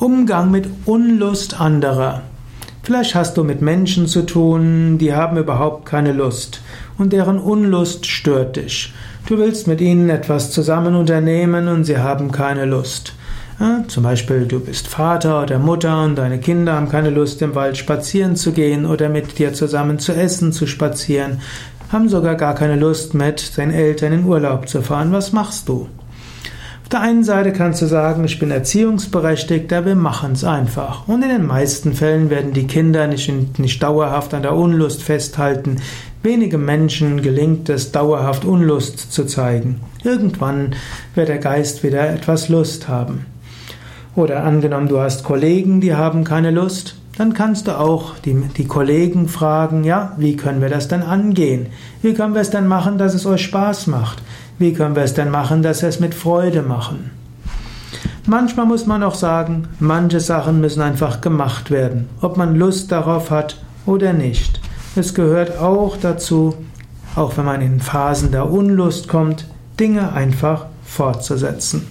Umgang mit Unlust anderer. Vielleicht hast du mit Menschen zu tun, die haben überhaupt keine Lust und deren Unlust stört dich. Du willst mit ihnen etwas zusammen unternehmen und sie haben keine Lust. Ja, zum Beispiel, du bist Vater oder Mutter und deine Kinder haben keine Lust, im Wald spazieren zu gehen oder mit dir zusammen zu essen, zu spazieren, haben sogar gar keine Lust, mit deinen Eltern in Urlaub zu fahren. Was machst du? Der einen Seite kannst du sagen, ich bin Erziehungsberechtigter, wir machen es einfach. Und in den meisten Fällen werden die Kinder nicht, nicht dauerhaft an der Unlust festhalten. Wenige Menschen gelingt es, dauerhaft Unlust zu zeigen. Irgendwann wird der Geist wieder etwas Lust haben. Oder angenommen, du hast Kollegen, die haben keine Lust, dann kannst du auch die, die Kollegen fragen, ja, wie können wir das denn angehen? Wie können wir es denn machen, dass es euch Spaß macht? Wie können wir es denn machen, dass wir es mit Freude machen? Manchmal muss man auch sagen, manche Sachen müssen einfach gemacht werden, ob man Lust darauf hat oder nicht. Es gehört auch dazu, auch wenn man in Phasen der Unlust kommt, Dinge einfach fortzusetzen.